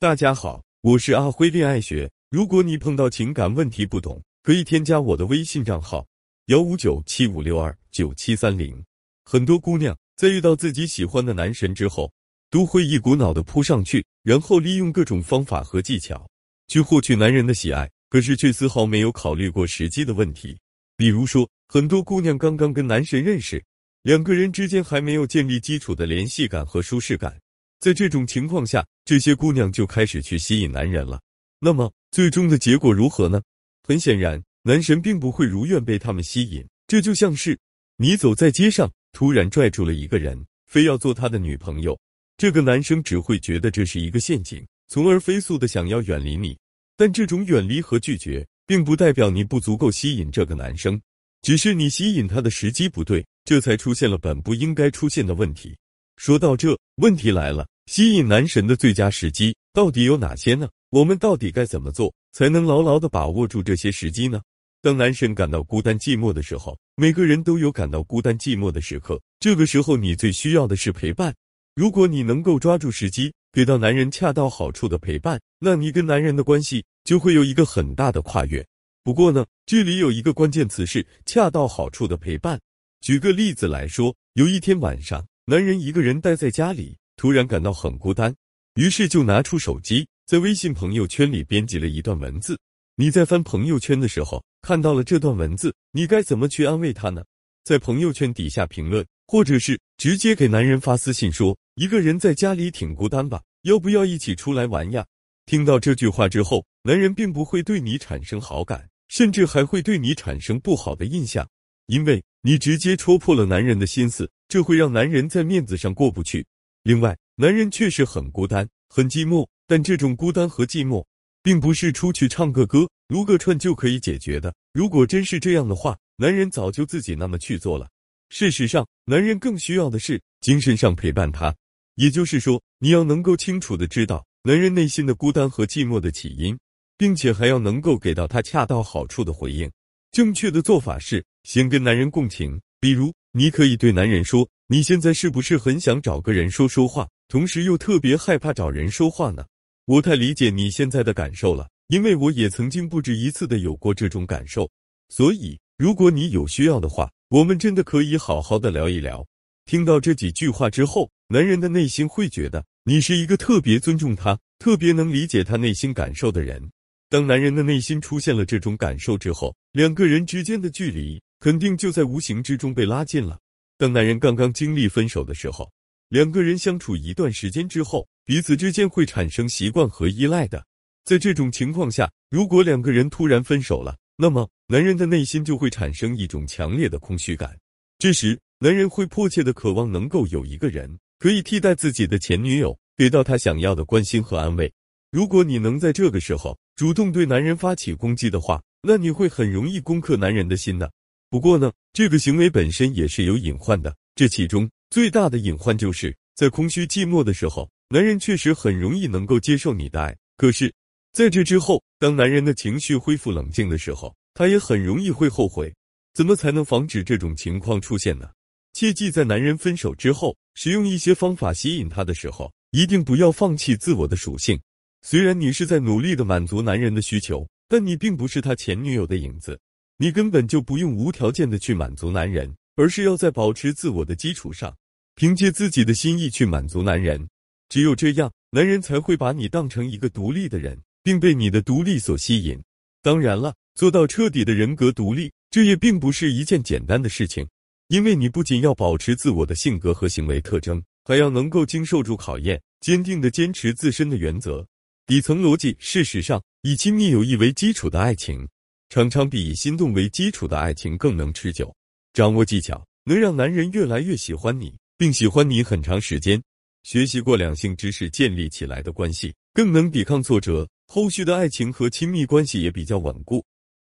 大家好，我是阿辉恋爱学。如果你碰到情感问题不懂，可以添加我的微信账号幺五九七五六二九七三零。很多姑娘在遇到自己喜欢的男神之后，都会一股脑的扑上去，然后利用各种方法和技巧去获取男人的喜爱，可是却丝毫没有考虑过实际的问题。比如说，很多姑娘刚刚跟男神认识。两个人之间还没有建立基础的联系感和舒适感，在这种情况下，这些姑娘就开始去吸引男人了。那么，最终的结果如何呢？很显然，男神并不会如愿被他们吸引。这就像是你走在街上，突然拽住了一个人，非要做他的女朋友，这个男生只会觉得这是一个陷阱，从而飞速的想要远离你。但这种远离和拒绝，并不代表你不足够吸引这个男生，只是你吸引他的时机不对。这才出现了本不应该出现的问题。说到这，问题来了：吸引男神的最佳时机到底有哪些呢？我们到底该怎么做才能牢牢的把握住这些时机呢？当男神感到孤单寂寞的时候，每个人都有感到孤单寂寞的时刻。这个时候，你最需要的是陪伴。如果你能够抓住时机，给到男人恰到好处的陪伴，那你跟男人的关系就会有一个很大的跨越。不过呢，这里有一个关键词是恰到好处的陪伴。举个例子来说，有一天晚上，男人一个人待在家里，突然感到很孤单，于是就拿出手机，在微信朋友圈里编辑了一段文字。你在翻朋友圈的时候，看到了这段文字，你该怎么去安慰他呢？在朋友圈底下评论，或者是直接给男人发私信说：“一个人在家里挺孤单吧，要不要一起出来玩呀？”听到这句话之后，男人并不会对你产生好感，甚至还会对你产生不好的印象。因为你直接戳破了男人的心思，这会让男人在面子上过不去。另外，男人确实很孤单、很寂寞，但这种孤单和寂寞，并不是出去唱个歌、撸个串就可以解决的。如果真是这样的话，男人早就自己那么去做了。事实上，男人更需要的是精神上陪伴他。也就是说，你要能够清楚的知道男人内心的孤单和寂寞的起因，并且还要能够给到他恰到好处的回应。正确的做法是。先跟男人共情，比如你可以对男人说：“你现在是不是很想找个人说说话，同时又特别害怕找人说话呢？”我太理解你现在的感受了，因为我也曾经不止一次的有过这种感受。所以，如果你有需要的话，我们真的可以好好的聊一聊。听到这几句话之后，男人的内心会觉得你是一个特别尊重他、特别能理解他内心感受的人。当男人的内心出现了这种感受之后，两个人之间的距离。肯定就在无形之中被拉近了。当男人刚刚经历分手的时候，两个人相处一段时间之后，彼此之间会产生习惯和依赖的。在这种情况下，如果两个人突然分手了，那么男人的内心就会产生一种强烈的空虚感。这时，男人会迫切的渴望能够有一个人可以替代自己的前女友，给到他想要的关心和安慰。如果你能在这个时候主动对男人发起攻击的话，那你会很容易攻克男人的心的。不过呢，这个行为本身也是有隐患的。这其中最大的隐患就是在空虚寂寞的时候，男人确实很容易能够接受你的爱。可是，在这之后，当男人的情绪恢复冷静的时候，他也很容易会后悔。怎么才能防止这种情况出现呢？切记，在男人分手之后，使用一些方法吸引他的时候，一定不要放弃自我的属性。虽然你是在努力的满足男人的需求，但你并不是他前女友的影子。你根本就不用无条件的去满足男人，而是要在保持自我的基础上，凭借自己的心意去满足男人。只有这样，男人才会把你当成一个独立的人，并被你的独立所吸引。当然了，做到彻底的人格独立，这也并不是一件简单的事情，因为你不仅要保持自我的性格和行为特征，还要能够经受住考验，坚定的坚持自身的原则、底层逻辑。事实上，以亲密友谊为基础的爱情。常常比以心动为基础的爱情更能持久。掌握技巧，能让男人越来越喜欢你，并喜欢你很长时间。学习过两性知识建立起来的关系，更能抵抗挫折，后续的爱情和亲密关系也比较稳固。